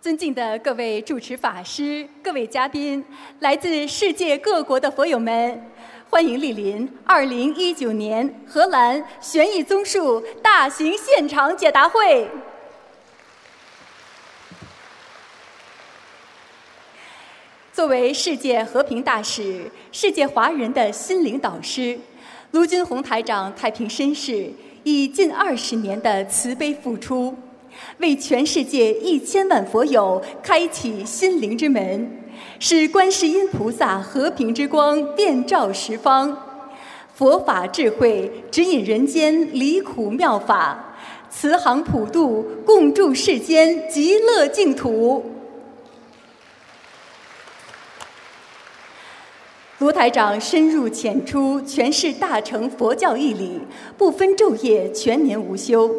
尊敬的各位主持法师、各位嘉宾、来自世界各国的佛友们，欢迎莅临2019年荷兰悬疑综述大型现场解答会。作为世界和平大使、世界华人的心灵导师，卢军宏台长太平绅士以近二十年的慈悲付出。为全世界一千万佛友开启心灵之门，使观世音菩萨和平之光遍照十方，佛法智慧指引人间离苦妙法，慈航普渡，共筑世间极乐净土。卢台长深入浅出诠释大乘佛教义理，不分昼夜，全年无休，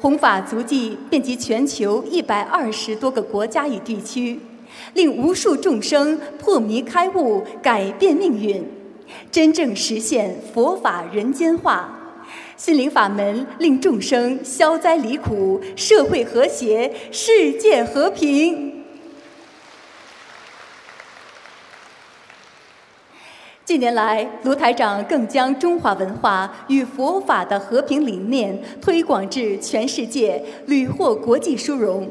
弘法足迹遍及全球一百二十多个国家与地区，令无数众生破迷开悟，改变命运，真正实现佛法人间化。心灵法门令众生消灾离苦，社会和谐，世界和平。近年来，卢台长更将中华文化与佛法的和平理念推广至全世界，屡获国际殊荣。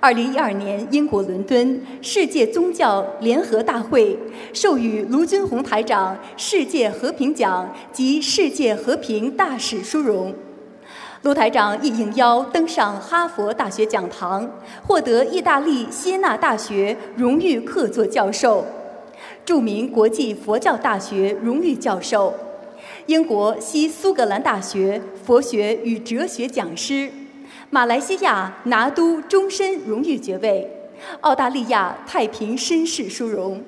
二零一二年，英国伦敦世界宗教联合大会授予卢军宏台长世界和平奖及世界和平大使殊荣。卢台长亦应邀登上哈佛大学讲堂，获得意大利锡纳大学荣誉客座教授。著名国际佛教大学荣誉教授，英国西苏格兰大学佛学与哲学讲师，马来西亚拿督终身荣誉爵位，澳大利亚太平绅士殊荣，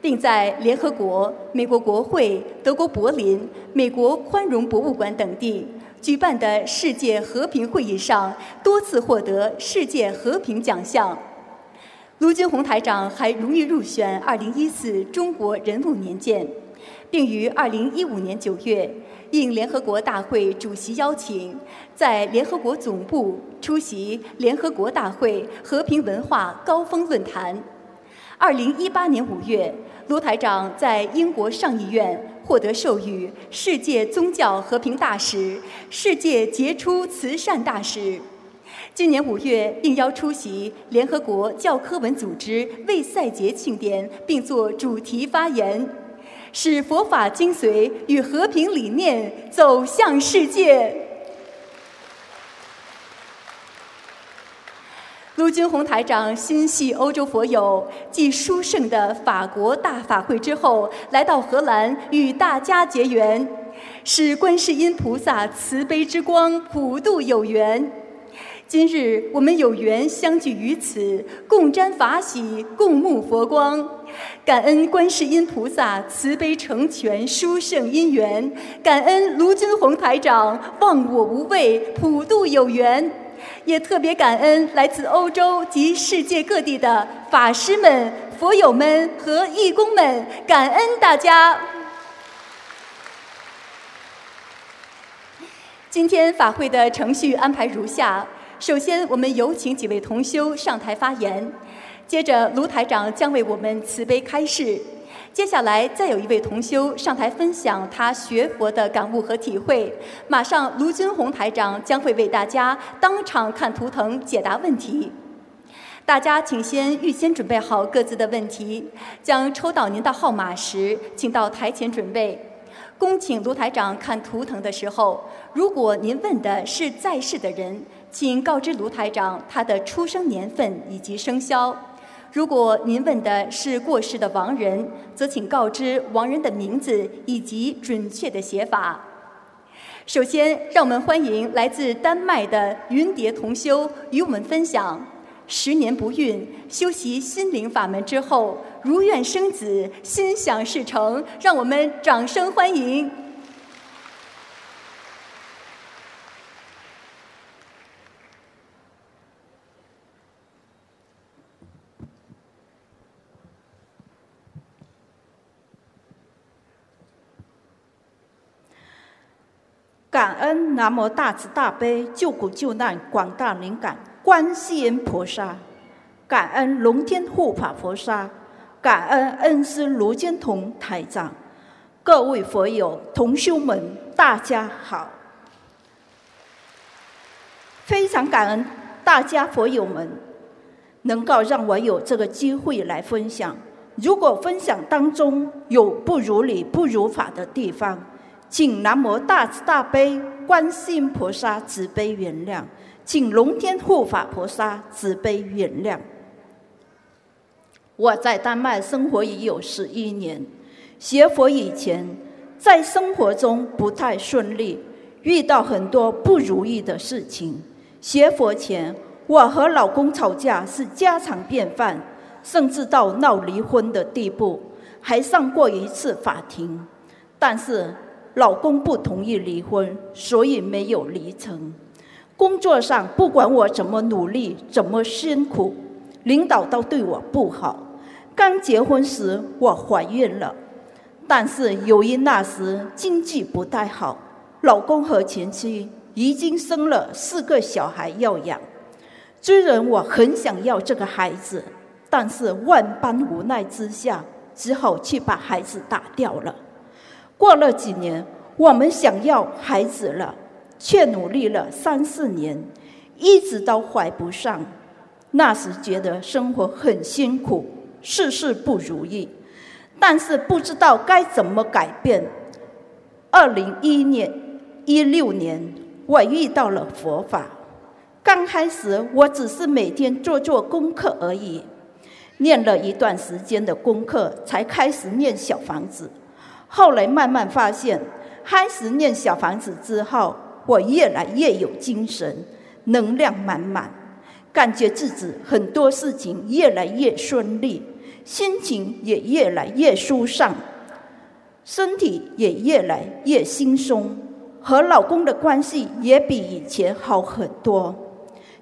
并在联合国、美国国会、德国柏林、美国宽容博物馆等地举办的世界和平会议上多次获得世界和平奖项。卢军宏台长还荣誉入选2014中国人物年鉴，并于2015年9月应联合国大会主席邀请，在联合国总部出席联合国大会和平文化高峰论坛。2018年5月，卢台长在英国上议院获得授予世界宗教和平大使、世界杰出慈善大使。今年五月，应邀出席联合国教科文组织为赛节庆典，并作主题发言，使佛法精髓与和平理念走向世界。卢军宏台长心系欧洲佛友，继殊胜的法国大法会之后，来到荷兰与大家结缘，使观世音菩萨慈悲之光普渡有缘。今日我们有缘相聚于此，共沾法喜，共沐佛光，感恩观世音菩萨慈悲成全殊胜因缘，感恩卢军宏台长忘我无畏，普渡有缘，也特别感恩来自欧洲及世界各地的法师们、佛友们和义工们，感恩大家。今天法会的程序安排如下。首先，我们有请几位同修上台发言。接着，卢台长将为我们慈悲开示。接下来，再有一位同修上台分享他学佛的感悟和体会。马上，卢军宏台长将会为大家当场看图腾解答问题。大家请先预先准备好各自的问题。将抽到您的号码时，请到台前准备。恭请卢台长看图腾的时候，如果您问的是在世的人。请告知卢台长他的出生年份以及生肖。如果您问的是过世的亡人，则请告知亡人的名字以及准确的写法。首先，让我们欢迎来自丹麦的云蝶同修与我们分享：十年不孕，修习心灵法门之后，如愿生子，心想事成。让我们掌声欢迎。感恩南无大慈大悲救苦救难广大灵感观世音菩萨，感恩龙天护法菩萨，感恩恩师卢坚同台长，各位佛友同修们，大家好！非常感恩大家佛友们能够让我有这个机会来分享。如果分享当中有不如理、不如法的地方，请南无大慈大悲观世音菩萨慈悲原谅，请龙天护法菩萨慈悲原谅。我在丹麦生活已有十一年，学佛以前，在生活中不太顺利，遇到很多不如意的事情。学佛前，我和老公吵架是家常便饭。甚至到闹离婚的地步，还上过一次法庭，但是老公不同意离婚，所以没有离成。工作上不管我怎么努力，怎么辛苦，领导都对我不好。刚结婚时我怀孕了，但是由于那时经济不太好，老公和前妻已经生了四个小孩要养，虽然我很想要这个孩子。但是万般无奈之下，只好去把孩子打掉了。过了几年，我们想要孩子了，却努力了三四年，一直都怀不上。那时觉得生活很辛苦，事事不如意，但是不知道该怎么改变。二零一年一六年，我遇到了佛法。刚开始，我只是每天做做功课而已。念了一段时间的功课，才开始念小房子。后来慢慢发现，开始念小房子之后，我越来越有精神，能量满满，感觉自己很多事情越来越顺利，心情也越来越舒畅，身体也越来越轻松，和老公的关系也比以前好很多，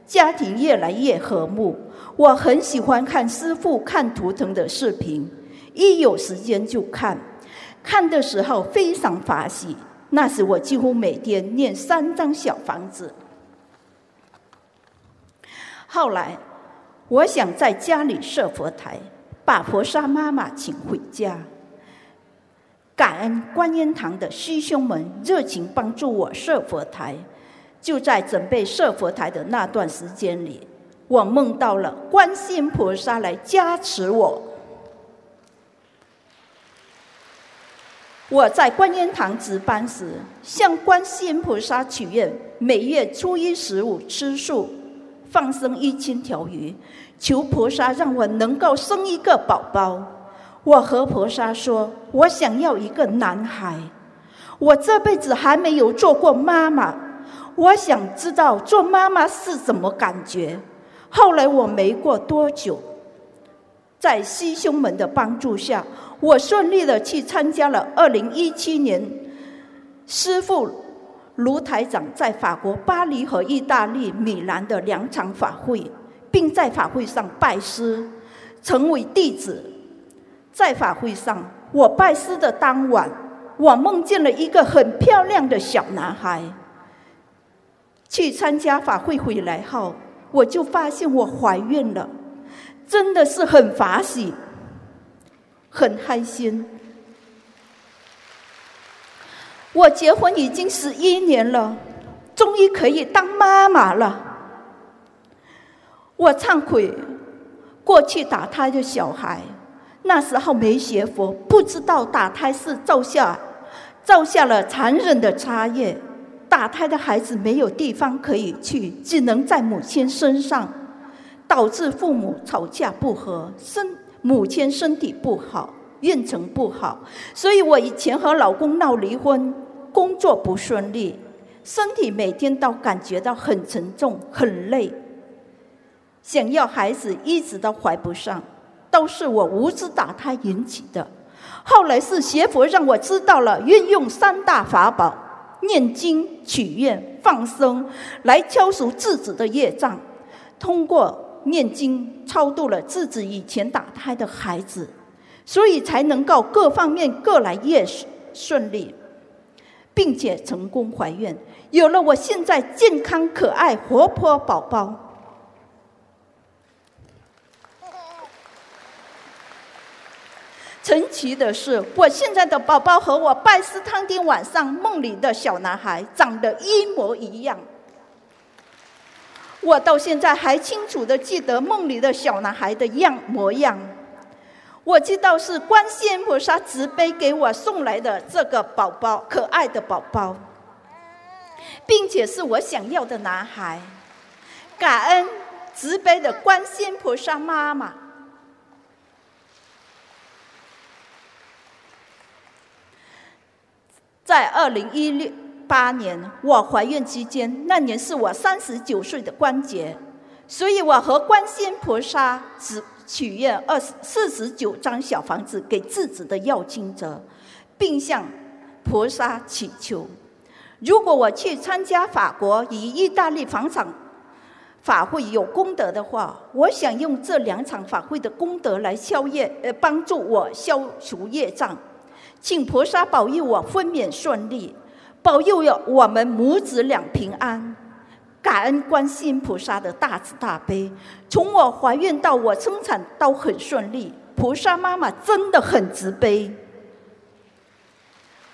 家庭越来越和睦。我很喜欢看师傅看图腾的视频，一有时间就看。看的时候非常发喜，那时我几乎每天念三张小房子。后来，我想在家里设佛台，把菩萨妈妈请回家。感恩观音堂的师兄们热情帮助我设佛台。就在准备设佛台的那段时间里。我梦到了观世音菩萨来加持我。我在观音堂值班时，向观世音菩萨许愿，每月初一十五吃素，放生一千条鱼，求菩萨让我能够生一个宝宝。我和菩萨说，我想要一个男孩。我这辈子还没有做过妈妈，我想知道做妈妈是什么感觉。后来我没过多久，在师兄们的帮助下，我顺利的去参加了二零一七年师傅卢台长在法国巴黎和意大利米兰的两场法会，并在法会上拜师，成为弟子。在法会上，我拜师的当晚，我梦见了一个很漂亮的小男孩。去参加法会回来后。我就发现我怀孕了，真的是很法喜，很开心。我结婚已经十一年了，终于可以当妈妈了。我忏悔，过去打胎的小孩，那时候没学佛，不知道打胎是造下，造下了残忍的差业。打胎的孩子没有地方可以去，只能在母亲身上，导致父母吵架不和，生母亲身体不好，运程不好。所以我以前和老公闹离婚，工作不顺利，身体每天都感觉到很沉重、很累。想要孩子一直都怀不上，都是我无知打胎引起的。后来是邪佛让我知道了运用三大法宝。念经、许愿、放生，来敲除自己的业障。通过念经超度了自己以前打胎的孩子，所以才能够各方面各来越顺利，并且成功怀孕，有了我现在健康可爱活泼宝宝。神奇的是，我现在的宝宝和我拜师当天晚上梦里的小男孩长得一模一样。我到现在还清楚的记得梦里的小男孩的样模样。我知道是观世音菩萨慈悲给我送来的这个宝宝，可爱的宝宝，并且是我想要的男孩。感恩慈悲的观世音菩萨妈妈。在二零一六八年，我怀孕期间，那年是我三十九岁的关节，所以我和观世音菩萨只。许愿二十四十九张小房子给自己的要经者，并向菩萨祈求：如果我去参加法国与意大利房产法会有功德的话，我想用这两场法会的功德来消业，呃，帮助我消除业障。请菩萨保佑我分娩顺利，保佑了我们母子两平安。感恩观世音菩萨的大慈大悲，从我怀孕到我生产都很顺利。菩萨妈妈真的很慈悲。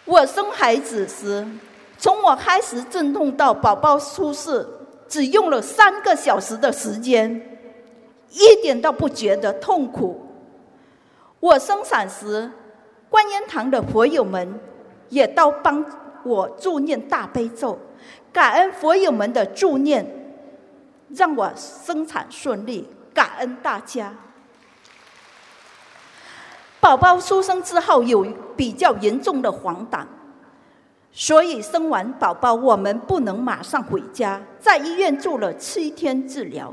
我生孩子时，从我开始阵痛到宝宝出世，只用了三个小时的时间，一点都不觉得痛苦。我生产时，观音堂的佛友们也都帮我助念大悲咒。感恩佛友们的助念，让我生产顺利。感恩大家。宝宝出生之后有比较严重的黄疸，所以生完宝宝我们不能马上回家，在医院住了七天治疗。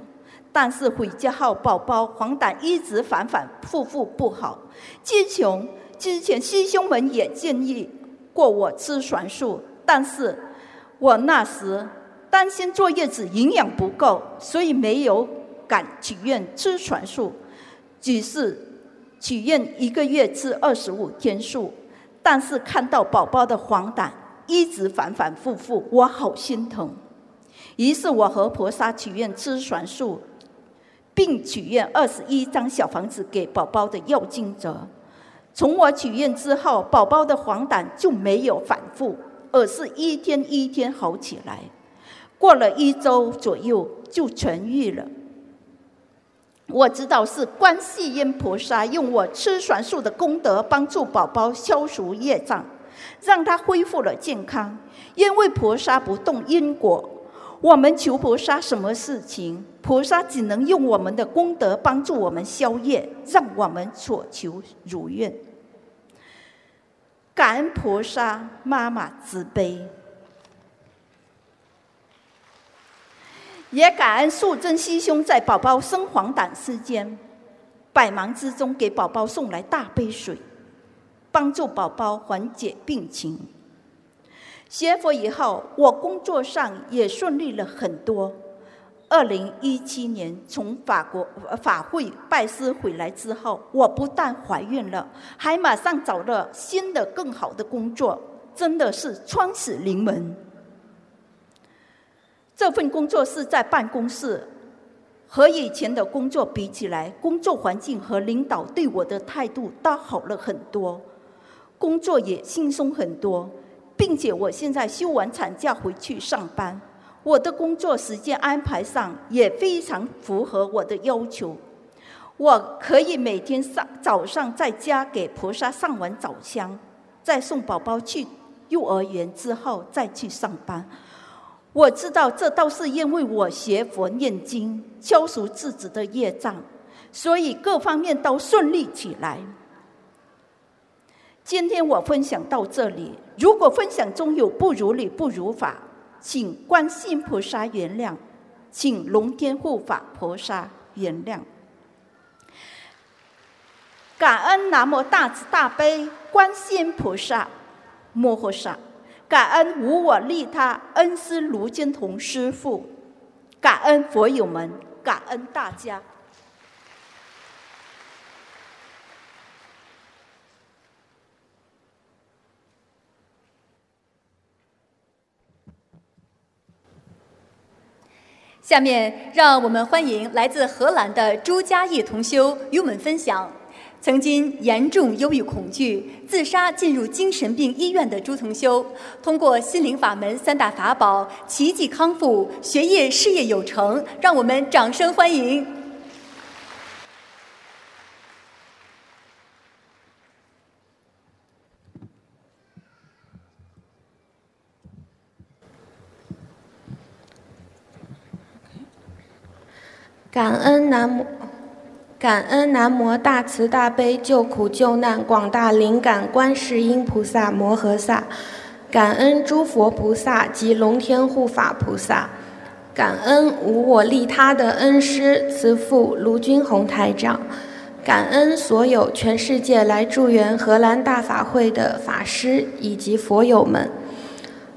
但是回家后，宝宝黄疸一直反反复复不好。之前之前师兄们也建议过我吃全素，但是。我那时担心坐月子营养不够，所以没有敢许愿吃全素，只是许愿一个月吃二十五天素。但是看到宝宝的黄疸一直反反复复，我好心疼。于是我和菩萨许愿吃全素，并许愿二十一张小房子给宝宝的药经者。从我许愿之后，宝宝的黄疸就没有反复。而是一天一天好起来，过了一周左右就痊愈了。我知道是观世音菩萨用我吃全素的功德帮助宝宝消除业障，让他恢复了健康。因为菩萨不动因果，我们求菩萨什么事情，菩萨只能用我们的功德帮助我们消业，让我们所求如愿。感恩菩萨妈妈慈悲，也感恩素贞师兄在宝宝生黄疸期间，百忙之中给宝宝送来大杯水，帮助宝宝缓解病情。学佛以后，我工作上也顺利了很多。二零一七年从法国法会拜师回来之后，我不但怀孕了，还马上找了新的更好的工作，真的是双喜临门。这份工作是在办公室，和以前的工作比起来，工作环境和领导对我的态度都好了很多，工作也轻松很多，并且我现在休完产假回去上班。我的工作时间安排上也非常符合我的要求，我可以每天上早上在家给菩萨上完早香，再送宝宝去幼儿园之后再去上班。我知道这倒是因为我学佛念经，消除自己的业障，所以各方面都顺利起来。今天我分享到这里，如果分享中有不如理、不如法。请观世音菩萨原谅，请龙天护法菩萨原谅。感恩南无大慈大悲观世音菩萨摩诃萨，感恩无我利他恩师卢金童师父，感恩佛友们，感恩大家。下面让我们欢迎来自荷兰的朱嘉义同修与我们分享，曾经严重忧郁恐惧、自杀进入精神病医院的朱同修，通过心灵法门三大法宝，奇迹康复，学业事业有成，让我们掌声欢迎！感恩南无。感恩南无大慈大悲救苦救难广大灵感观世音菩萨摩诃萨，感恩诸佛菩萨及龙天护法菩萨，感恩无我利他的恩师慈父卢军宏台长，感恩所有全世界来助缘荷兰大法会的法师以及佛友们，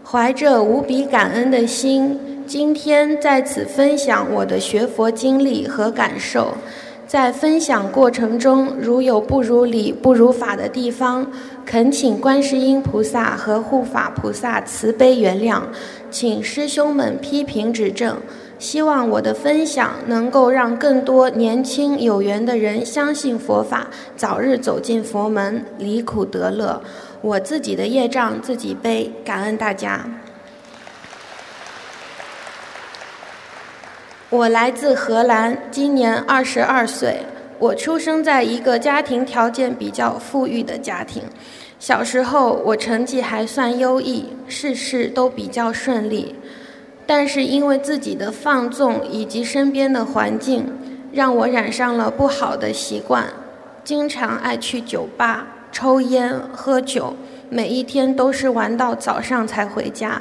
怀着无比感恩的心，今天在此分享我的学佛经历和感受。在分享过程中，如有不如理、不如法的地方，恳请观世音菩萨和护法菩萨慈悲原谅，请师兄们批评指正。希望我的分享能够让更多年轻有缘的人相信佛法，早日走进佛门，离苦得乐。我自己的业障自己背，感恩大家。我来自荷兰，今年二十二岁。我出生在一个家庭条件比较富裕的家庭。小时候，我成绩还算优异，事事都比较顺利。但是因为自己的放纵以及身边的环境，让我染上了不好的习惯，经常爱去酒吧、抽烟、喝酒，每一天都是玩到早上才回家。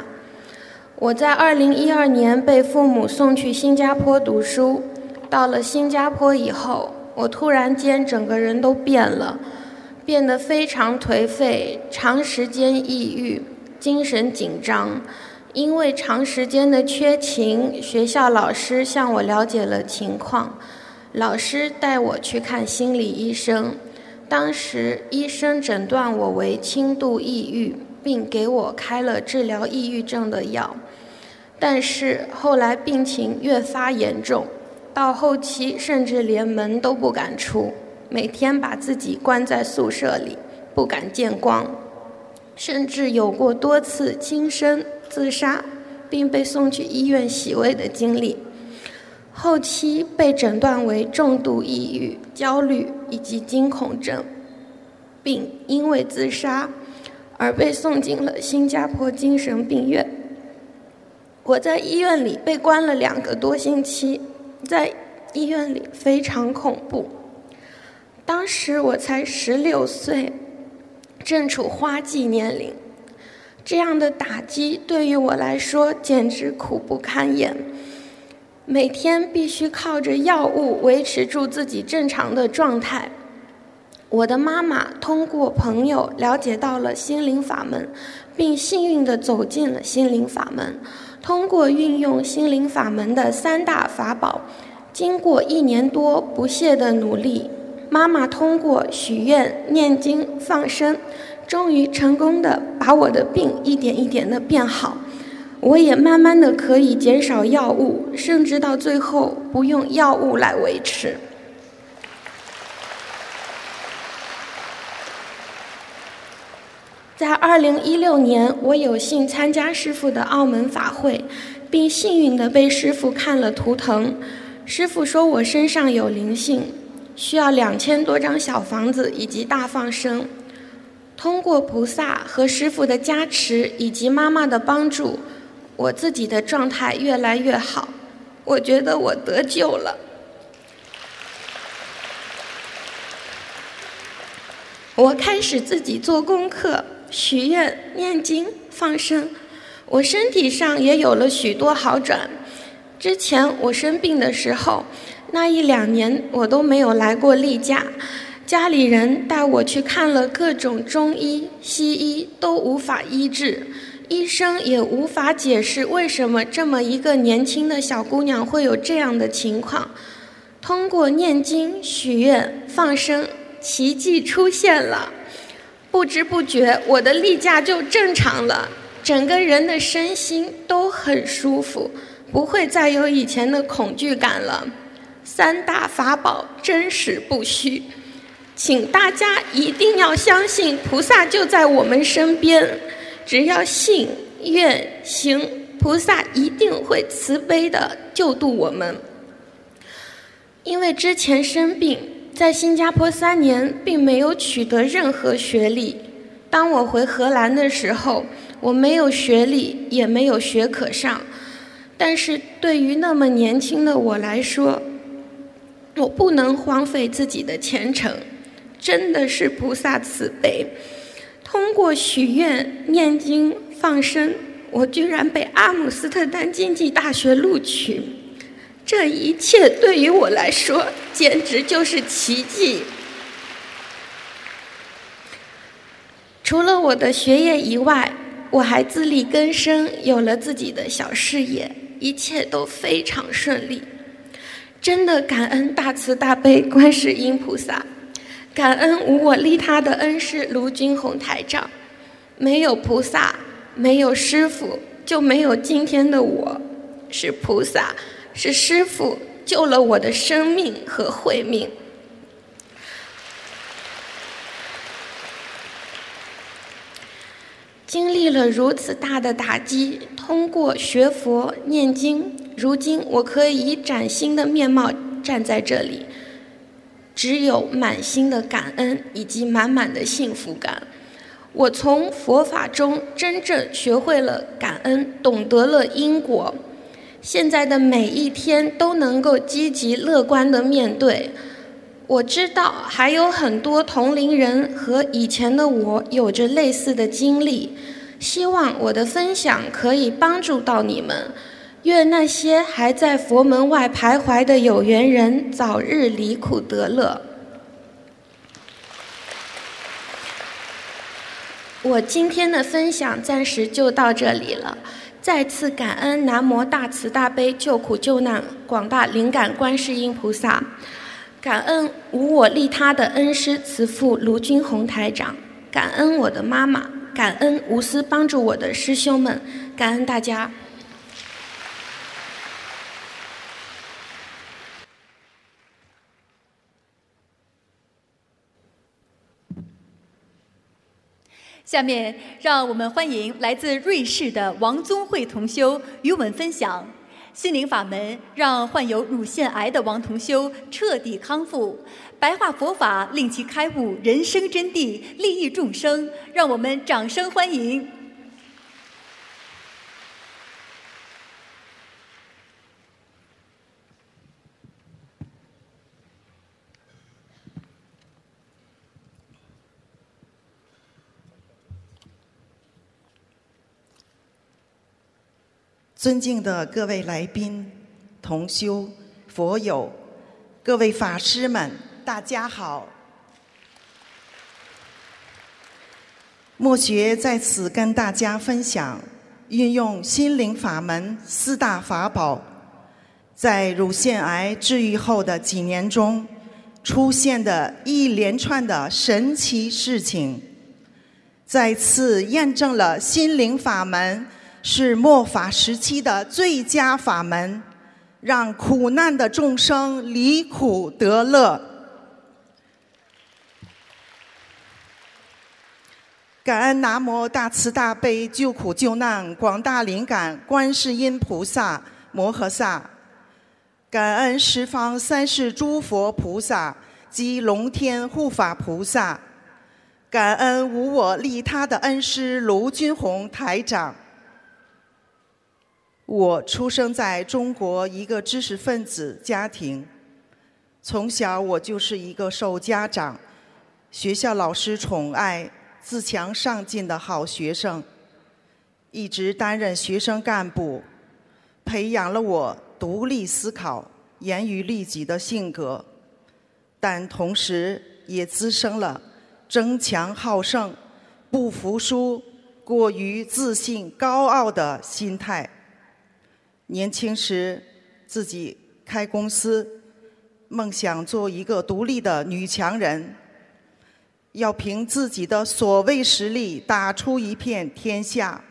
我在二零一二年被父母送去新加坡读书。到了新加坡以后，我突然间整个人都变了，变得非常颓废，长时间抑郁，精神紧张。因为长时间的缺勤，学校老师向我了解了情况，老师带我去看心理医生。当时医生诊断我为轻度抑郁，并给我开了治疗抑郁症的药。但是后来病情越发严重，到后期甚至连门都不敢出，每天把自己关在宿舍里，不敢见光，甚至有过多次轻生、自杀，并被送去医院洗胃的经历。后期被诊断为重度抑郁、焦虑以及惊恐症，并因为自杀而被送进了新加坡精神病院。我在医院里被关了两个多星期，在医院里非常恐怖。当时我才十六岁，正处花季年龄，这样的打击对于我来说简直苦不堪言。每天必须靠着药物维持住自己正常的状态。我的妈妈通过朋友了解到了心灵法门，并幸运地走进了心灵法门。通过运用心灵法门的三大法宝，经过一年多不懈的努力，妈妈通过许愿、念经、放生，终于成功的把我的病一点一点的变好。我也慢慢的可以减少药物，甚至到最后不用药物来维持。在二零一六年，我有幸参加师傅的澳门法会，并幸运地被师傅看了图腾。师傅说我身上有灵性，需要两千多张小房子以及大放生。通过菩萨和师傅的加持以及妈妈的帮助，我自己的状态越来越好。我觉得我得救了。我开始自己做功课。许愿、念经、放生，我身体上也有了许多好转。之前我生病的时候，那一两年我都没有来过例假，家里人带我去看了各种中医、西医，都无法医治，医生也无法解释为什么这么一个年轻的小姑娘会有这样的情况。通过念经、许愿、放生，奇迹出现了。不知不觉，我的例假就正常了，整个人的身心都很舒服，不会再有以前的恐惧感了。三大法宝真实不虚，请大家一定要相信，菩萨就在我们身边，只要信愿行，菩萨一定会慈悲的救度我们。因为之前生病，在新加坡三年，并没有取得任何学历。当我回荷兰的时候，我没有学历，也没有学可上。但是对于那么年轻的我来说，我不能荒废自己的前程。真的是菩萨慈悲，通过许愿、念经、放生，我居然被阿姆斯特丹经济大学录取。这一切对于我来说，简直就是奇迹。除了我的学业以外，我还自力更生，有了自己的小事业，一切都非常顺利。真的感恩大慈大悲观世音菩萨，感恩无我利他的恩师卢军宏台长。没有菩萨，没有师傅，就没有今天的我。是菩萨，是师傅救了我的生命和慧命。经历了如此大的打击，通过学佛念经，如今我可以以崭新的面貌站在这里，只有满心的感恩以及满满的幸福感。我从佛法中真正学会了感恩，懂得了因果，现在的每一天都能够积极乐观的面对。我知道还有很多同龄人和以前的我有着类似的经历，希望我的分享可以帮助到你们。愿那些还在佛门外徘徊的有缘人早日离苦得乐。我今天的分享暂时就到这里了，再次感恩南无大慈大悲救苦救难广大灵感观世音菩萨。感恩无我利他的恩师慈父卢军宏台长，感恩我的妈妈，感恩无私帮助我的师兄们，感恩大家。下面让我们欢迎来自瑞士的王宗慧同修与我们分享。心灵法门让患有乳腺癌的王同修彻底康复，白话佛法令其开悟人生真谛，利益众生。让我们掌声欢迎！尊敬的各位来宾、同修、佛友、各位法师们，大家好！莫学在此跟大家分享，运用心灵法门四大法宝，在乳腺癌治愈后的几年中，出现的一连串的神奇事情，再次验证了心灵法门。是末法时期的最佳法门，让苦难的众生离苦得乐。感恩南无大慈大悲救苦救难广大灵感观世音菩萨摩诃萨，感恩十方三世诸佛菩萨及龙天护法菩萨，感恩无我利他的恩师卢军宏台长。我出生在中国一个知识分子家庭，从小我就是一个受家长、学校老师宠爱、自强上进的好学生，一直担任学生干部，培养了我独立思考、严于律己的性格，但同时也滋生了争强好胜、不服输、过于自信高傲的心态。年轻时，自己开公司，梦想做一个独立的女强人，要凭自己的所谓实力打出一片天下，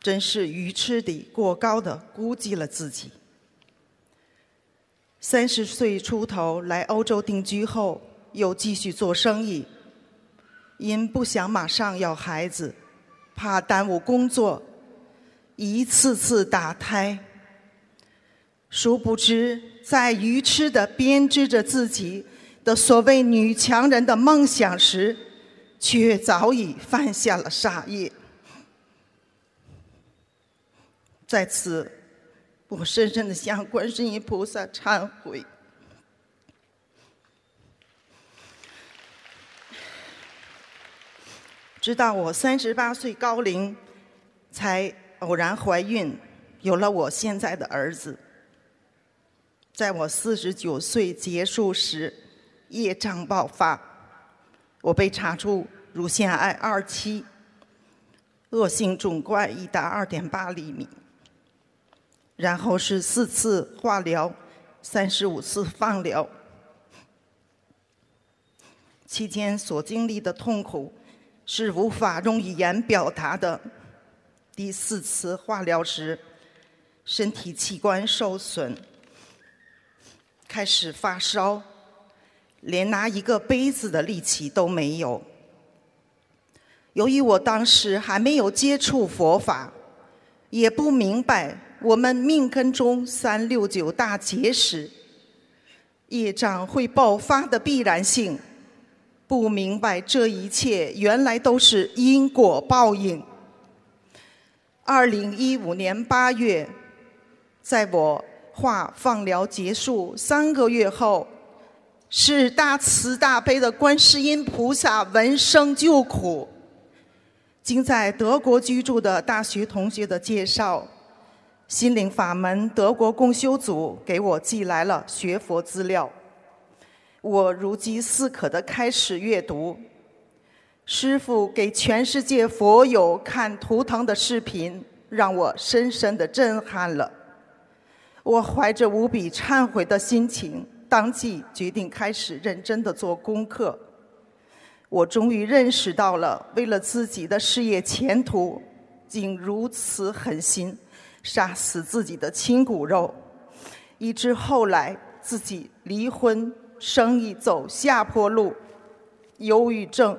真是愚痴地过高的估计了自己。三十岁出头来欧洲定居后，又继续做生意，因不想马上要孩子，怕耽误工作，一次次打胎。殊不知，在愚痴的编织着自己的所谓女强人的梦想时，却早已犯下了傻业。在此，我深深的向观世音菩萨忏悔。直到我三十八岁高龄，才偶然怀孕，有了我现在的儿子。在我四十九岁结束时，业障爆发，我被查出乳腺癌二期，恶性肿块已达二点八厘米。然后是四次化疗，三十五次放疗，期间所经历的痛苦是无法用语言表达的。第四次化疗时，身体器官受损，开始发烧，连拿一个杯子的力气都没有。由于我当时还没有接触佛法，也不明白。我们命根中三六九大劫时，业障会爆发的必然性，不明白这一切原来都是因果报应。二零一五年八月，在我化放疗结束三个月后，是大慈大悲的观世音菩萨闻声救苦。经在德国居住的大学同学的介绍。心灵法门德国共修组给我寄来了学佛资料，我如饥似渴的开始阅读。师父给全世界佛友看图腾的视频，让我深深的震撼了。我怀着无比忏悔的心情，当即决定开始认真的做功课。我终于认识到了，为了自己的事业前途，竟如此狠心。杀死自己的亲骨肉，以致后来自己离婚，生意走下坡路，忧郁症，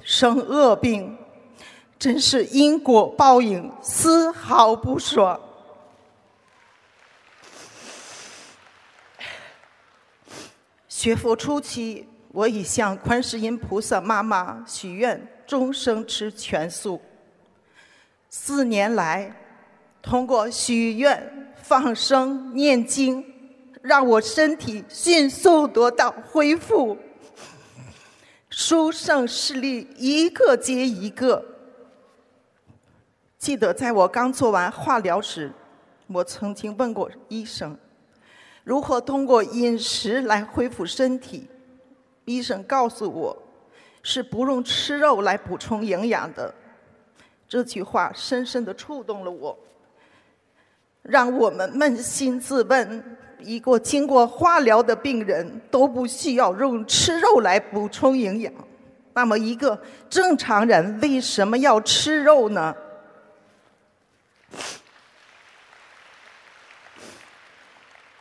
生恶病，真是因果报应，丝毫不爽。学佛初期，我已向观世音菩萨妈妈许愿，终生吃全素。四年来。通过许愿、放生、念经，让我身体迅速得到恢复，殊胜事例一个接一个。记得在我刚做完化疗时，我曾经问过医生，如何通过饮食来恢复身体。医生告诉我，是不用吃肉来补充营养的。这句话深深的触动了我。让我们扪心自问：一个经过化疗的病人都不需要用吃肉来补充营养，那么一个正常人为什么要吃肉呢？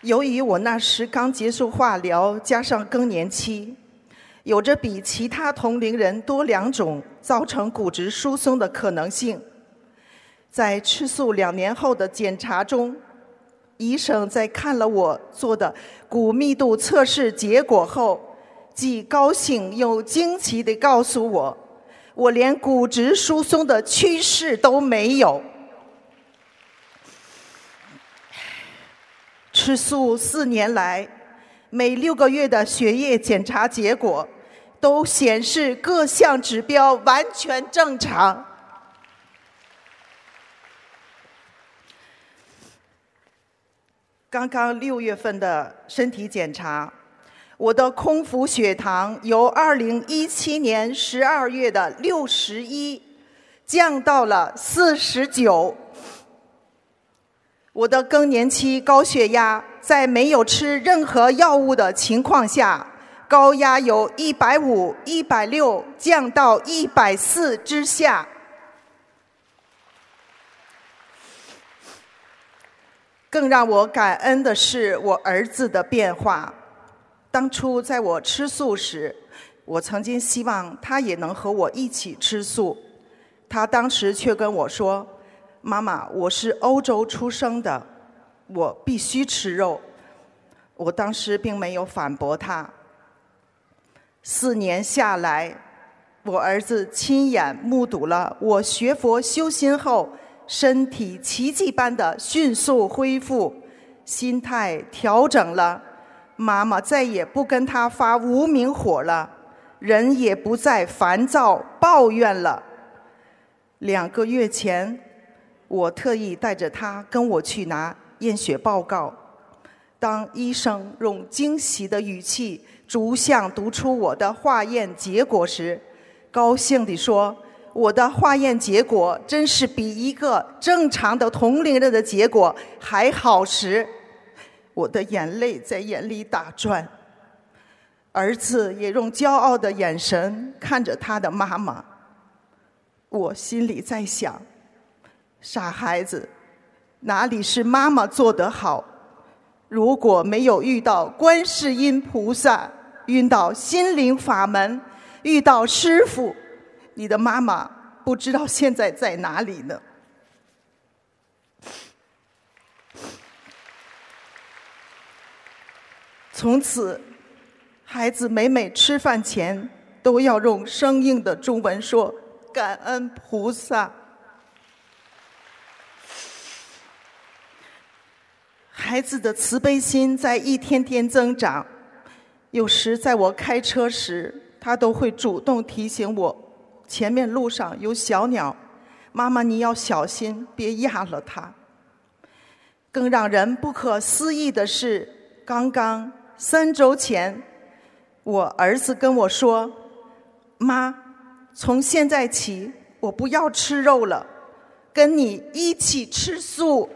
由于我那时刚结束化疗，加上更年期，有着比其他同龄人多两种造成骨质疏松的可能性。在吃素两年后的检查中，医生在看了我做的骨密度测试结果后，既高兴又惊奇地告诉我：“我连骨质疏松的趋势都没有。”吃素四年来，每六个月的血液检查结果都显示各项指标完全正常。刚刚六月份的身体检查，我的空腹血糖由二零一七年十二月的六十一降到了四十九。我的更年期高血压在没有吃任何药物的情况下，高压由一百五、一百六降到一百四之下。更让我感恩的是我儿子的变化。当初在我吃素时，我曾经希望他也能和我一起吃素，他当时却跟我说：“妈妈，我是欧洲出生的，我必须吃肉。”我当时并没有反驳他。四年下来，我儿子亲眼目睹了我学佛修心后，身体奇迹般的迅速恢复，心态调整了，妈妈再也不跟他发无名火了，人也不再烦躁抱怨了。两个月前，我特意带着他跟我去拿验血报告，当医生用惊喜的语气。逐项读出我的化验结果时，高兴地说：“我的化验结果真是比一个正常的同龄人的结果还好。”时，我的眼泪在眼里打转。儿子也用骄傲的眼神看着他的妈妈。我心里在想：傻孩子，哪里是妈妈做得好？如果没有遇到观世音菩萨。遇到心灵法门，遇到师傅，你的妈妈不知道现在在哪里呢？从此，孩子每每吃饭前都要用生硬的中文说“感恩菩萨”。孩子的慈悲心在一天天增长。有时在我开车时，他都会主动提醒我，前面路上有小鸟，妈妈你要小心，别压了它。更让人不可思议的是，刚刚三周前，我儿子跟我说：“妈，从现在起我不要吃肉了，跟你一起吃素。”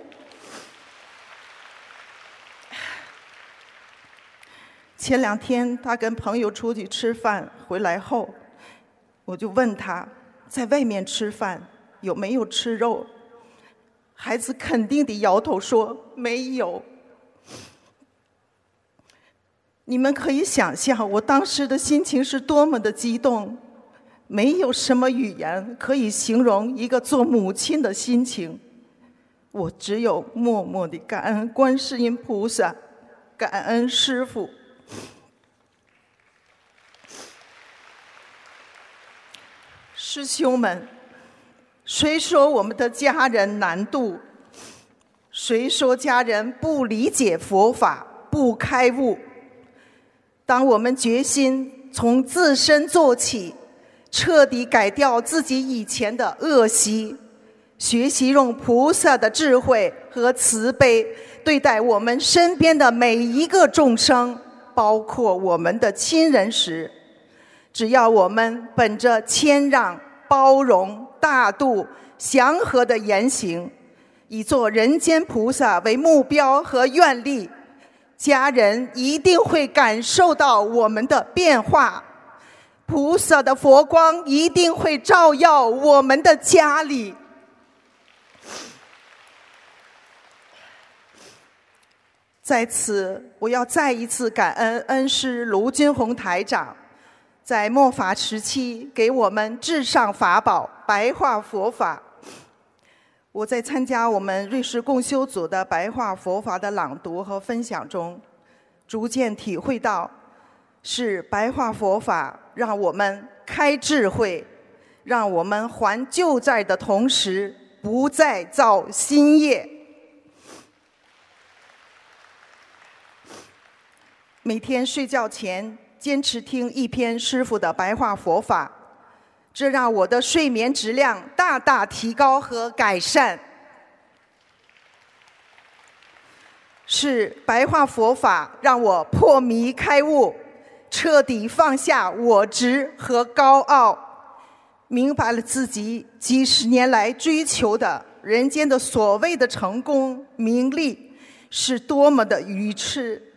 前两天他跟朋友出去吃饭回来后，我就问他在外面吃饭有没有吃肉，孩子肯定地摇头说没有。你们可以想象我当时的心情是多么的激动，没有什么语言可以形容一个做母亲的心情，我只有默默地感恩观世音菩萨，感恩师父。师兄们，谁说我们的家人难度？谁说家人不理解佛法、不开悟？当我们决心从自身做起，彻底改掉自己以前的恶习，学习用菩萨的智慧和慈悲对待我们身边的每一个众生，包括我们的亲人时，只要我们本着谦让、包容、大度、祥和的言行，以做人间菩萨为目标和愿力，家人一定会感受到我们的变化。菩萨的佛光一定会照耀我们的家里。在此，我要再一次感恩恩师卢军宏台长。在末法时期，给我们至上法宝白话佛法。我在参加我们瑞士共修组的白话佛法的朗读和分享中，逐渐体会到，是白话佛法让我们开智慧，让我们还旧债的同时，不再造新业。每天睡觉前。坚持听一篇师傅的白话佛法，这让我的睡眠质量大大提高和改善。是白话佛法让我破迷开悟，彻底放下我执和高傲，明白了自己几十年来追求的人间的所谓的成功名利是多么的愚痴。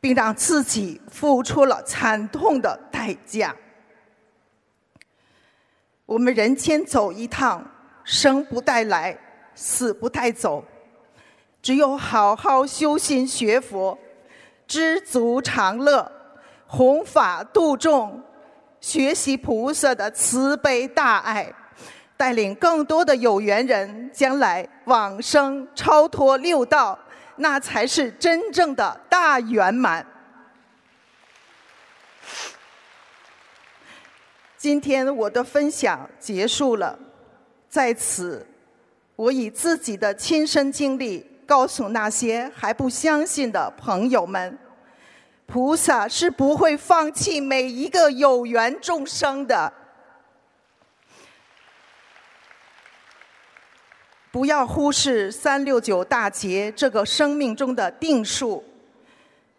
并让自己付出了惨痛的代价。我们人间走一趟，生不带来，死不带走。只有好好修心学佛，知足常乐，弘法度众，学习菩萨的慈悲大爱，带领更多的有缘人将来往生超脱六道，那才是真正的大圆满。今天我的分享结束了，在此，我以自己的亲身经历告诉那些还不相信的朋友们：菩萨是不会放弃每一个有缘众生的。不要忽视三六九大劫这个生命中的定数，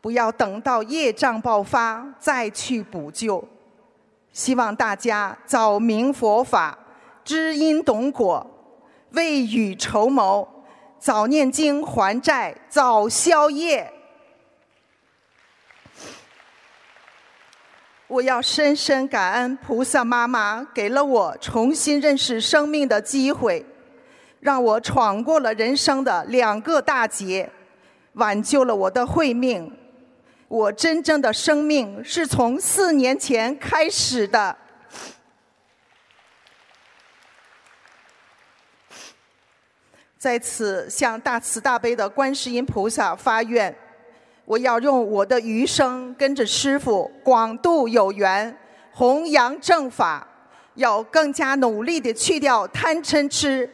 不要等到业障爆发再去补救。希望大家早明佛法，知因懂果，未雨绸缪，早念经还债，早消业。我要深深感恩菩萨妈妈给了我重新认识生命的机会，让我闯过了人生的两个大劫，挽救了我的慧命。我真正的生命是从四年前开始的。在此向大慈大悲的观世音菩萨发愿，我要用我的余生跟着师父广度有缘，弘扬正法，要更加努力的去掉贪嗔痴，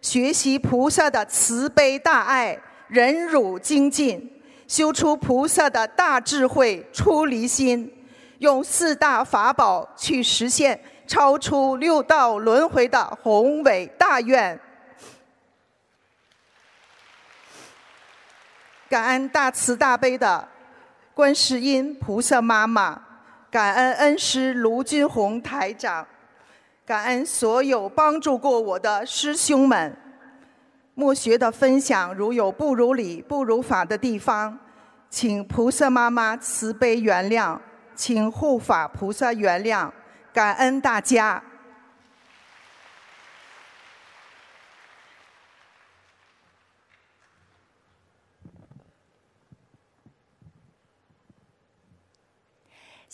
学习菩萨的慈悲大爱，忍辱精进。修出菩萨的大智慧出离心，用四大法宝去实现超出六道轮回的宏伟大愿。感恩大慈大悲的观世音菩萨妈妈，感恩恩师卢军宏台长，感恩所有帮助过我的师兄们。墨学的分享，如有不如理、不如法的地方，请菩萨妈妈慈悲原谅，请护法菩萨原谅，感恩大家。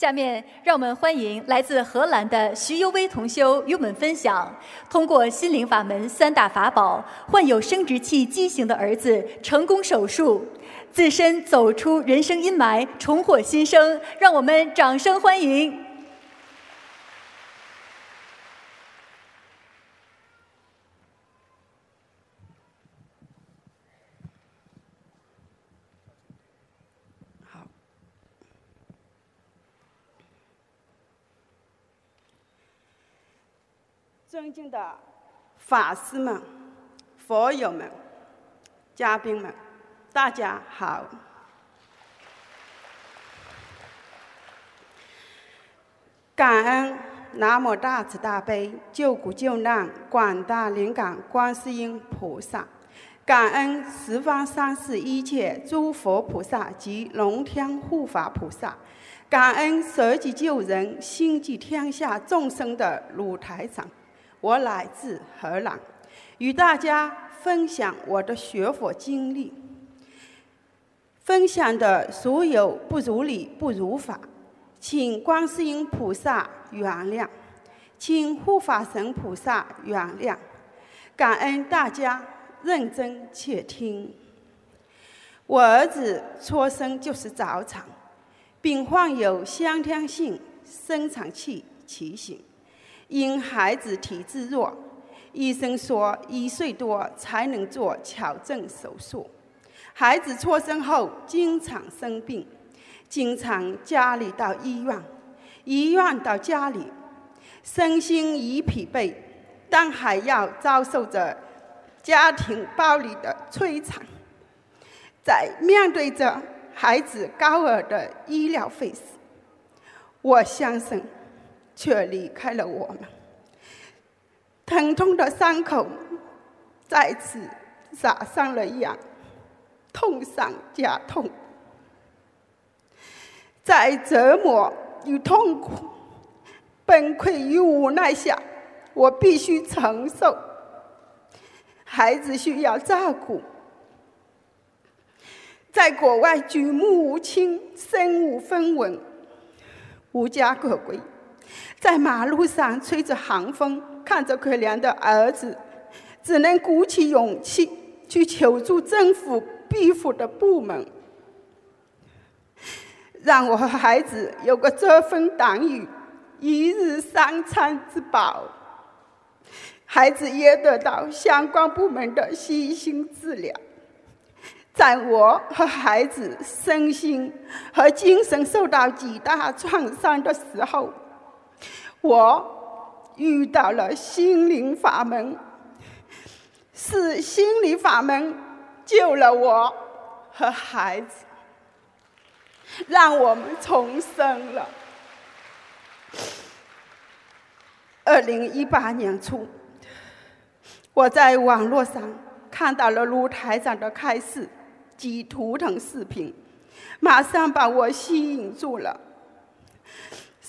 下面，让我们欢迎来自荷兰的徐优威同修与我们分享：通过心灵法门三大法宝，患有生殖器畸形的儿子成功手术，自身走出人生阴霾，重获新生。让我们掌声欢迎！尊敬的法师们、佛友们、嘉宾们，大家好！感恩南无大慈大悲救苦救难广大灵感观世音菩萨，感恩十方三世一切诸佛菩萨及龙天护法菩萨，感恩舍己救人、心系天下众生的鲁台长。我来自荷兰，与大家分享我的学佛经历。分享的所有不如理、不如法，请观世音菩萨原谅，请护法神菩萨原谅。感恩大家认真且听。我儿子出生就是早产，并患有先天性生产器畸形。因孩子体质弱，医生说一岁多才能做矫正手术。孩子出生后经常生病，经常家里到医院，医院到家里，身心已疲惫，但还要遭受着家庭暴力的摧残。在面对着孩子高额的医疗费时，我相信。却离开了我们，疼痛的伤口再次撒上了盐，痛上加痛。在折磨与痛苦、崩溃与无奈下，我必须承受。孩子需要照顾，在国外举目无亲，身无分文，无家可归，在马路上吹着寒风，看着可怜的儿子，只能鼓起勇气去求助政府庇护的部门，让我和孩子有个遮风挡雨、一日三餐之饱。孩子也得到相关部门的悉心治疗。在我和孩子身心和精神受到极大创伤的时候，我遇到了心灵法门，是心灵法门救了我和孩子，让我们重生了。二零一八年初，我在网络上看到了卢台长的开示。及图腾视频，马上把我吸引住了。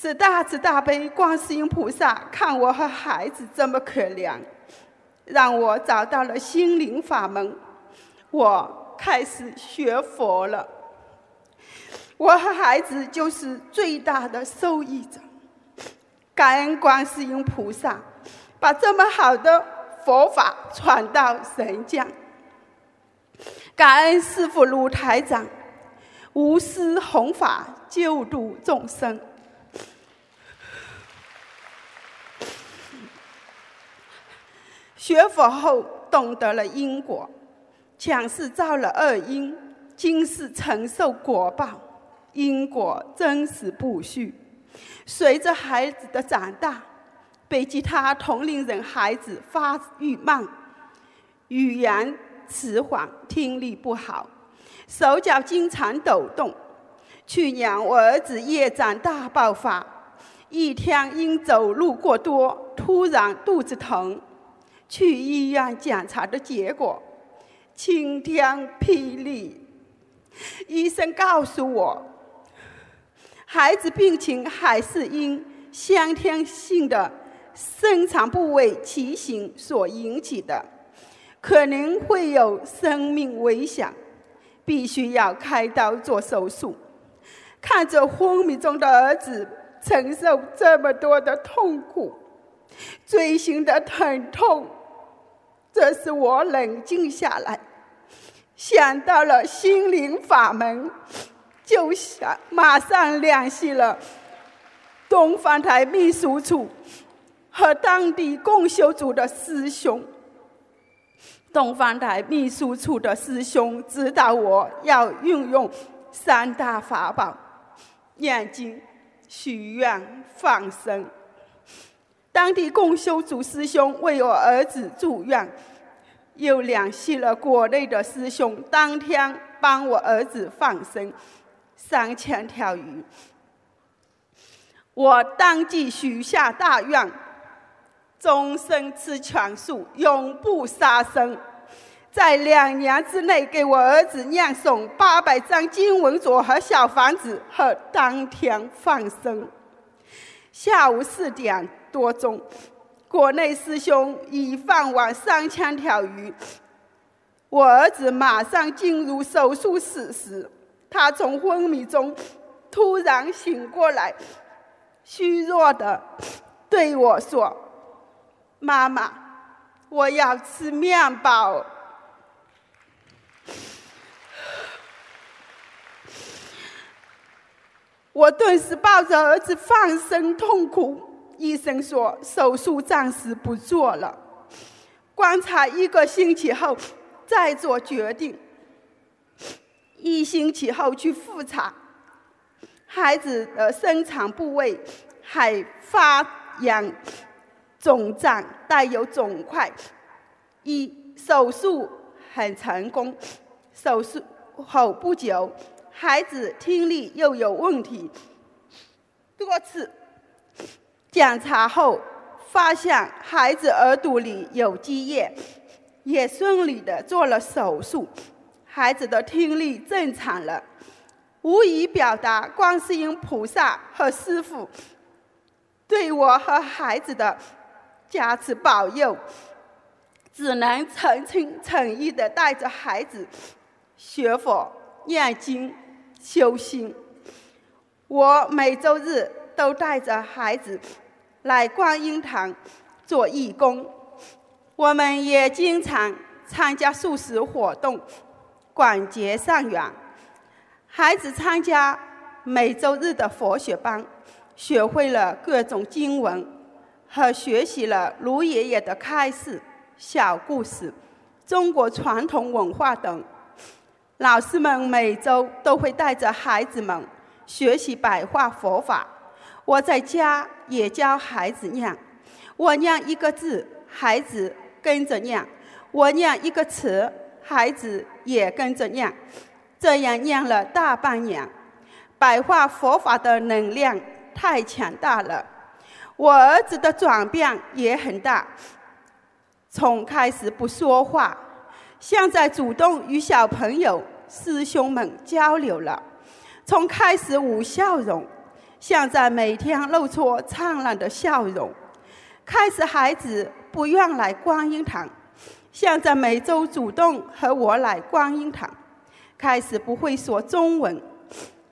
是大慈大悲观世音菩萨看我和孩子这么可怜，让我找到了心灵法门，我开始学佛了。我和孩子就是最大的受益者。感恩观世音菩萨，把这么好的佛法传到人间。感恩师父卢台长，无私弘法，救度众生。学佛后懂得了因果，前世造了恶因，今世承受果报，因果真实不虚。随着孩子的长大，被其他同龄人孩子发育慢，语言。迟缓，听力不好，手脚经常抖动。去年我儿子业障大爆发，一天因走路过多，突然肚子疼，去医院检查的结果，晴天霹雳，医生告诉我，孩子病情还是因先天性的生长部位畸形所引起的。可能会有生命危险，必须要开刀做手术。看着昏迷中的儿子承受这么多的痛苦，锥心的疼痛，这使我冷静下来，想到了心灵法门，就想马上联系了东方台秘书处和当地共修组的师兄。东方台秘书处的师兄指导我要运用三大法宝：念经、许愿、放生。当地共修组师兄为我儿子祝愿，又联系了国内的师兄，当天帮我儿子放生三千条鱼。我当即许下大愿。终身吃全素，永不杀生，在两年之内给我儿子念诵八百张经文组和小房子，和当天放生。下午四点多钟，国内师兄已放完三千条鱼，我儿子马上进入手术室时，他从昏迷中突然醒过来，虚弱的对我说。妈妈，我要吃面包。我顿时抱着儿子放声痛哭。医生说手术暂时不做了，观察一个星期后再做决定。一星期后去复查，孩子的生产部位还发痒。肿胀带有肿块，一手术很成功。手术后不久，孩子听力又有问题，多次检查后发现孩子耳朵里有积液，也顺利的做了手术，孩子的听力正常了，无以表达观世音菩萨和师父对我和孩子的。加持保佑，只能诚心诚意的带着孩子学佛念经、修心。我每周日都带着孩子来观音堂做义工，我们也经常参加素食活动，广结善缘。孩子参加每周日的佛学班，学会了各种经文，和学习了卢爷爷的开示、小故事、中国传统文化等。老师们每周都会带着孩子们。学习白话佛法，我在家也教孩子念。我念一个字，孩子跟着念；我念一个词，孩子也跟着念。这样念了大半年，白话佛法的能量太强大了。我儿子的转变也很大，从开始不说话，现在主动与小朋友、师兄们交流了。从开始无笑容，现在每天露出灿烂的笑容；开始孩子不愿来观音堂，现在每周主动和我来观音堂；开始不会说中文，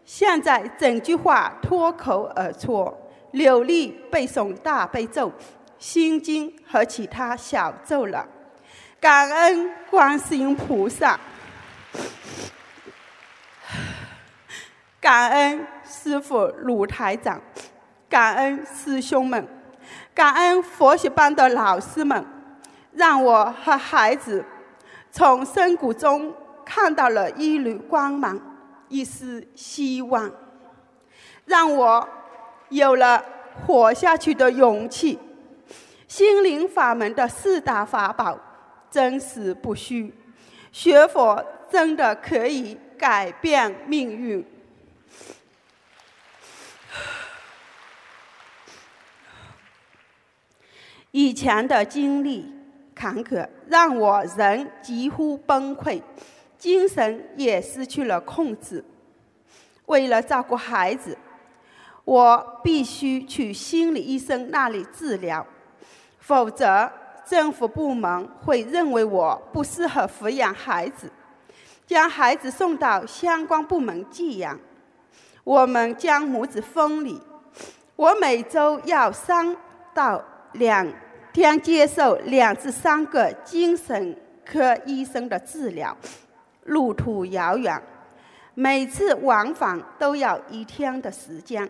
现在整句话脱口而出，流利背诵大悲咒、心经和其他小咒了。感恩观世音菩萨。感恩师傅鲁台长，感恩师兄们，感恩佛学班的老师们，让我和孩子从深谷中看到了一缕光芒，一丝希望，让我有了活下去的勇气。心灵法门的四大法宝真实不虚，学佛真的可以改变命运。以前的经历坎坷，让我人几乎崩溃，精神也失去了控制。为了照顾孩子，我必须去心理医生那里治疗，否则政府部门会认为我不适合抚养孩子，将孩子送到相关部门寄养。我们将母子分离，我每周要三到两。天接受两至三个精神科医生的治疗，路途遥远，每次往返都要一天的时间。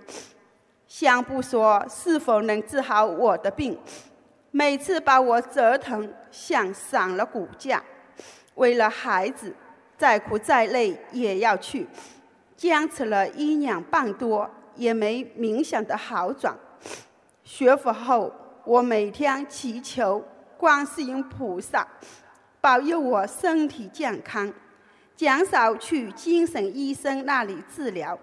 先不说是否能治好我的病，每次把我折腾像散了骨架。为了孩子，再苦再累也要去。坚持了一年半多，也没明显的好转。学佛后。我每天祈求观世音菩萨保佑我身体健康，减少去精神医生那里治疗，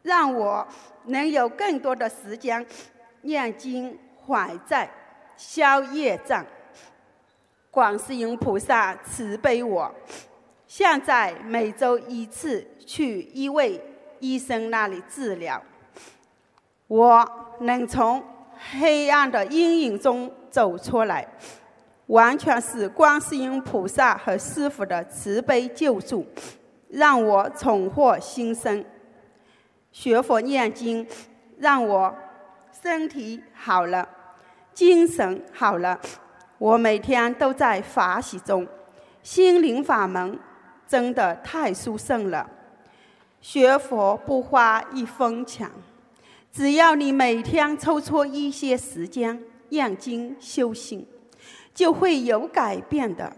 让我能有更多的时间念经还债、消业障。观世音菩萨慈悲我，现在每周一次去一位医生那里治疗，我能从。黑暗的阴影中走出来，完全是观世音菩萨和师父的慈悲救助，让我重获新生。学佛念经，让我身体好了，精神好了。我每天都在法喜中，心灵法门真的太殊胜了。学佛不花一分钱。只要你每天抽出一些时间念经修行，就会有改变的。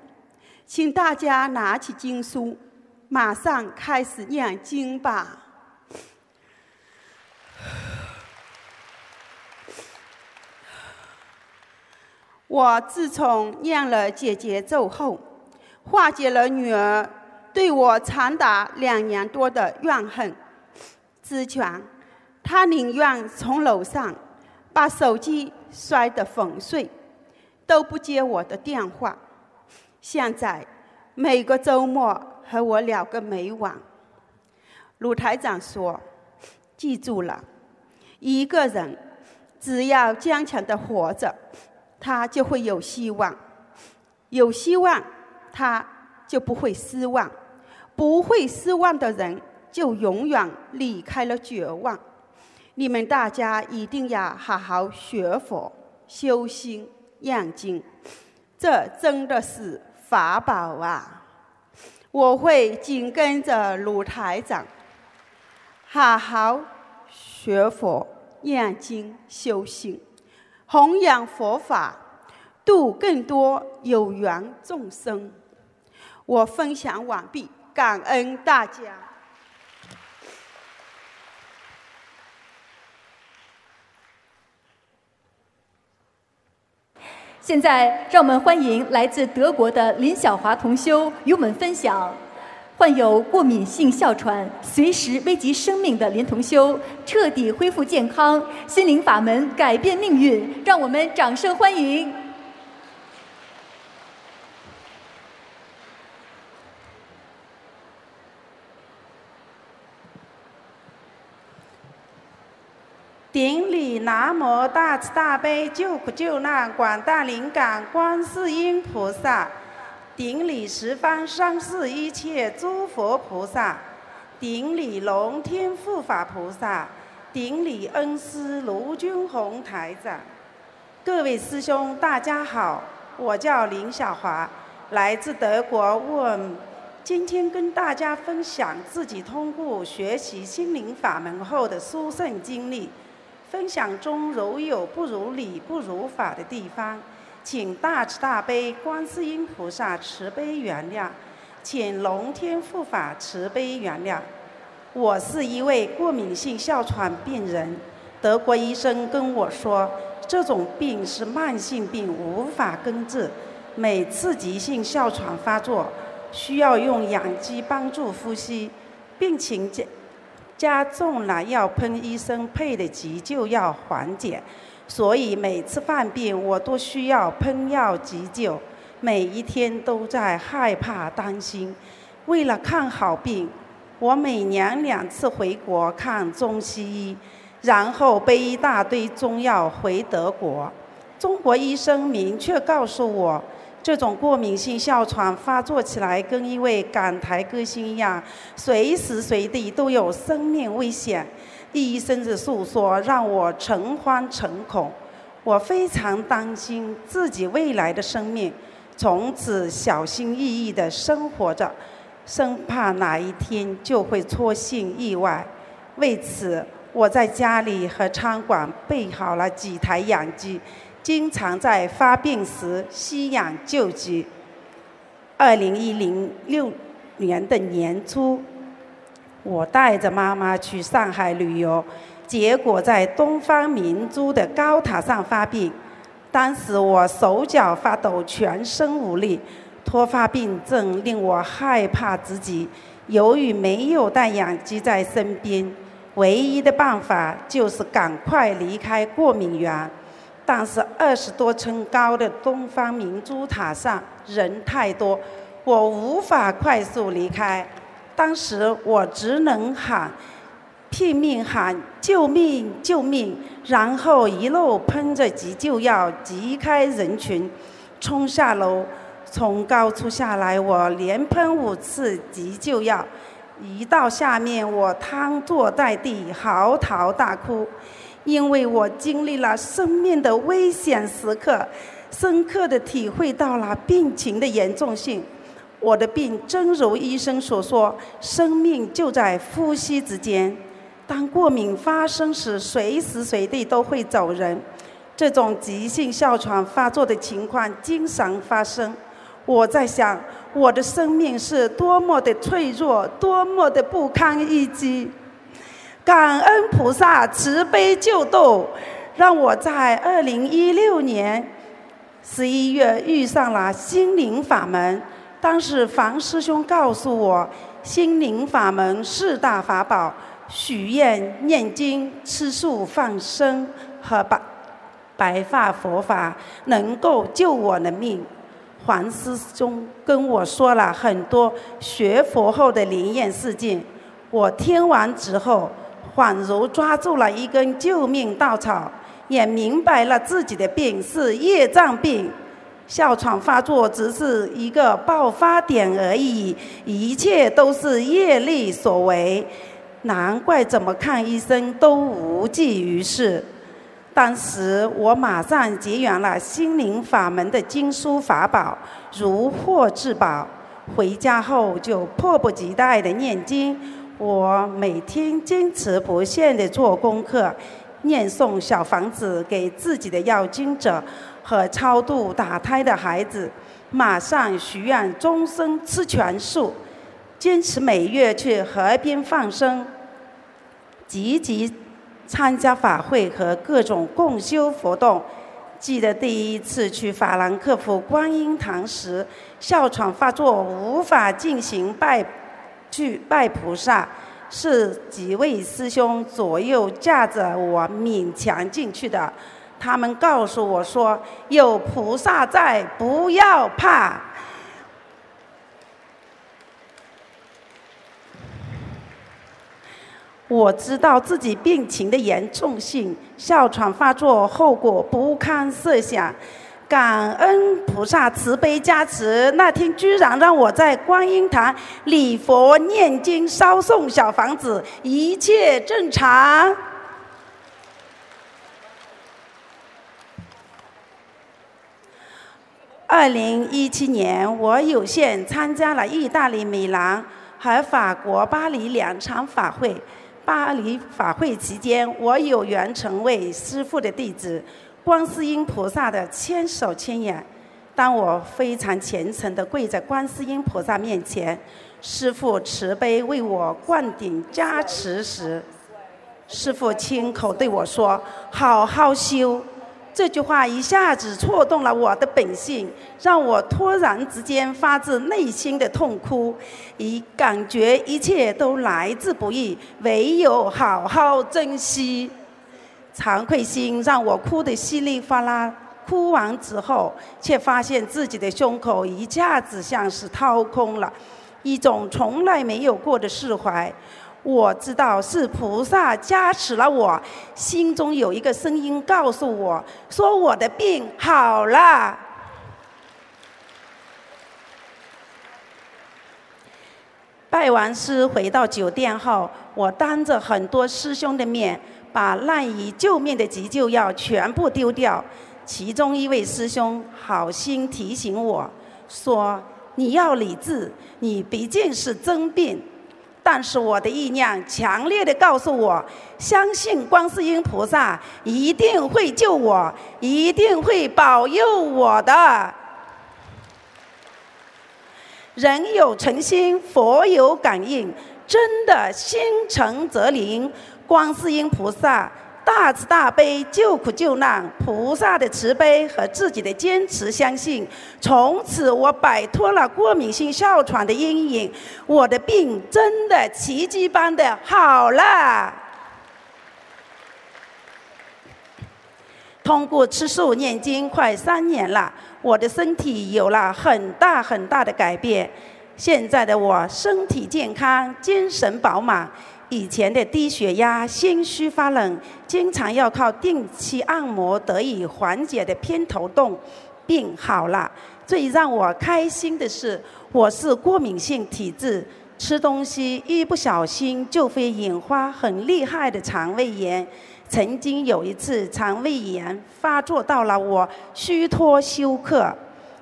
请大家拿起经书，马上开始念经吧。我自从念了姐姐咒后，化解了女儿对我长达两年多的怨恨之前。他宁愿从楼上把手机摔得粉碎，都不接我的电话。现在每个周末和我聊个没完。鲁台长说：“记住了，一个人只要坚强的活着，他就会有希望。有希望，他就不会失望。不会失望的人，就永远离开了绝望。你们大家一定要好好学佛、修心、养经，这真的是法宝啊！我会紧跟着鲁台长，好好学佛、念经、修心，弘扬佛法，度更多有缘众生。我分享完毕，感恩大家。现在，让我们欢迎来自德国的林小华同修与我们分享：患有过敏性哮喘，随时危及生命的林同修彻底恢复健康，心灵法门改变命运。让我们掌声欢迎！顶礼南无大慈大悲救苦救难广大灵感观世音菩萨，顶礼十方三世一切诸佛菩萨，顶礼龙天护法菩萨，顶礼恩师卢军宏台长。各位师兄，大家好，我叫林小华，来自德国问，今天跟大家分享自己通过学习心灵法门后的殊胜经历。分享中如有不如理、不如法的地方，请大慈大悲观世音菩萨慈悲原谅，请龙天护法慈悲原谅。我是一位过敏性哮喘病人，德国医生跟我说，这种病是慢性病，无法根治。每次急性哮喘发作，需要用氧机帮助呼吸，病情加。重了要喷医生配的急救药缓解，所以每次犯病我都需要喷药急救，每一天都在害怕担心。为了看好病，我每年两次回国看中西医，然后背一大堆中药回德国。中国医生明确告诉我。这种过敏性哮喘发作起来，跟一位港台歌星一样，随时随地都有生命危险。医生的诉说让我诚惶诚恐，我非常担心自己未来的生命，从此小心翼翼地生活着，生怕哪一天就会出现意外。为此，我在家里和餐馆备好了几台氧机。经常在发病时吸氧救急。二零一零六年的年初，我带着妈妈去上海旅游，结果在东方明珠的高塔上发病。当时我手脚发抖，全身无力，突发病症令我害怕至极。由于没有带氧机在身边，唯一的办法就是赶快离开过敏源。但是二十多层高的东方明珠塔上人太多，我无法快速离开。当时我只能喊，拼命喊救命救命，然后一路喷着急救药，急开人群，冲下楼。从高处下来，我连喷五次急救药。一到下面，我瘫坐在地，嚎啕大哭。因为我经历了生命的危险时刻，深刻的体会到了病情的严重性。我的病真如医生所说，生命就在呼吸之间。当过敏发生时，随时随地都会走人。这种急性哮喘发作的情况经常发生。我在想，我的生命是多么的脆弱，多么的不堪一击。感恩菩萨慈悲救度，让我在二零一六年十一月遇上了心灵法门。当时房师兄告诉我，心灵法门四大法宝：许愿、念经、吃素、放生和白白发佛法，能够救我的命。黄师兄跟我说了很多学佛后的灵验事件，我听完之后。恍如抓住了一根救命稻草，也明白了自己的病是业障病。哮喘发作只是一个爆发点而已，一切都是业力所为，难怪怎么看医生都无济于事。当时我马上结缘了心灵法门的经书法宝，如获至宝。回家后就迫不及待的念经，我每天坚持不懈的做功课，念诵小房子给自己的要经者。和超度打胎的孩子，马上许愿终生吃全素，坚持每月去河边放生，积极参加法会和各种共修活动。记得第一次去法兰克福观音堂时，哮喘发作无法进行拜去拜菩萨，是几位师兄左右架着我勉强进去的。他们告诉我说：“有菩萨在，不要怕。”我知道自己病情的严重性，哮喘发作后果不堪设想。感恩菩萨慈悲加持，那天居然让我在观音堂礼佛念经、烧送小房子，一切正常。二零一七年，我有幸参加了意大利米兰和法国巴黎两场法会。巴黎法会期间，我有缘成为师父的弟子，观世音菩萨的千手千眼。当我非常虔诚地跪在观世音菩萨面前，师父慈悲为我灌顶加持时，师父亲口对我说：“好好修。”这句话一下子触动了我的本性，让我突然之间发自内心的痛哭，以感觉一切都来之不易，唯有好好珍惜。惭愧心让我哭得稀里哗啦，哭完之后，却发现自己的胸口一下子像是掏空了，一种从来没有过的释怀。我知道是菩萨加持了我，心中有一个声音告诉我说：“我的病好了。”拜完师回到酒店后，我当着很多师兄的面，把赖以救命的急救药全部丢掉。其中一位师兄好心提醒我说：“你要理智，你毕竟是真病。”但是我的意念强烈的告诉我，相信观世音菩萨一定会救我，一定会保佑我的。人有诚心，佛有感应，真的心诚则灵，观世音菩萨。大慈大悲救苦救难，菩萨的慈悲和自己的坚持相信，从此我摆脱了过敏性哮喘的阴影，我的病真的奇迹般的好了。通过吃素念经快三年了，我的身体有了很大很大的改变，现在的我身体健康，精神饱满。以前的低血压、心虚发冷，经常要靠定期按摩得以缓解的偏头痛，病好了。最让我开心的是，我是过敏性体质，吃东西一不小心就会引发很厉害的肠胃炎。曾经有一次肠胃炎发作到了我虚脱休克，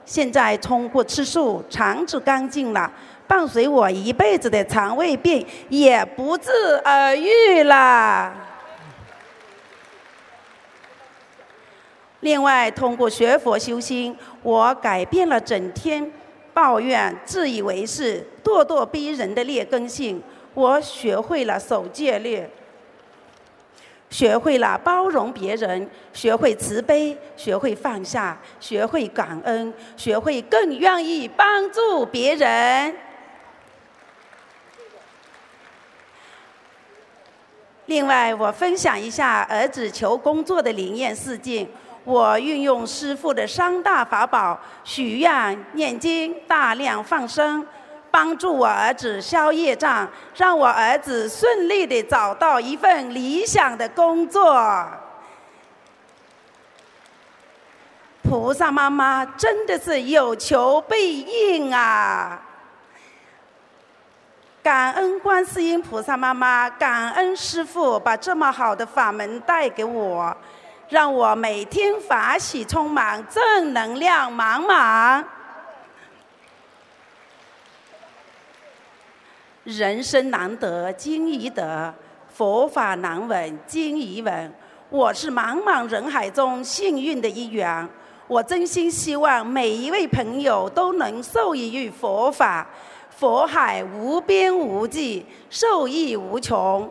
现在通过吃素，肠子干净了。伴随我一辈子的肠胃病也不治而愈了。另外，通过学佛修心，我改变了整天抱怨、自以为是、咄咄逼人的劣根性。我学会了守戒律，学会了包容别人，学会慈悲，学会放下，学会感恩，学会更愿意帮助别人。另外，我分享一下儿子求工作的灵验事件。我运用师父的三大法宝：许愿、念经、大量放生，帮助我儿子消业障，让我儿子顺利的找到一份理想的工作。菩萨妈妈真的是有求必应啊！感恩观世音菩萨妈妈，感恩师父把这么好的法门带给我，让我每天法喜充满，正能量满满。人生难得经已得，佛法难闻经已闻。我是茫茫人海中幸运的一员。我真心希望每一位朋友都能受益于佛法。佛海无边无际，受益无穷。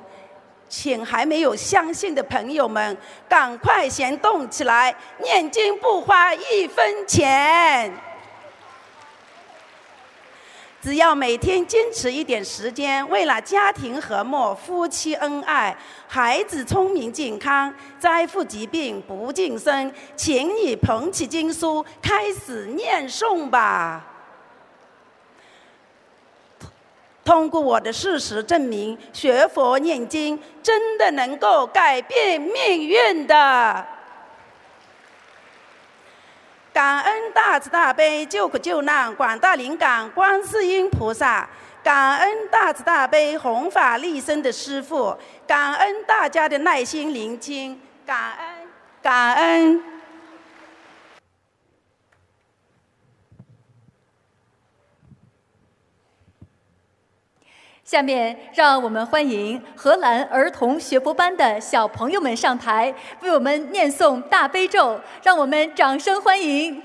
请还没有相信的朋友们，赶快行动起来！念经不花一分钱。只要每天坚持一点时间，为了家庭和睦、夫妻恩爱、孩子聪明健康、灾富疾病不近身，请你捧起经书，开始念诵吧。通过我的事实证明，学佛念经真的能够改变命运的。感恩大慈大悲救苦救难广大灵感观世音菩萨，感恩大慈大悲弘法利生的师父，感恩大家的耐心聆听，感恩感恩。下面让我们欢迎荷兰儿童学佛班的小朋友们上台，为我们念诵大悲咒，让我们掌声欢迎。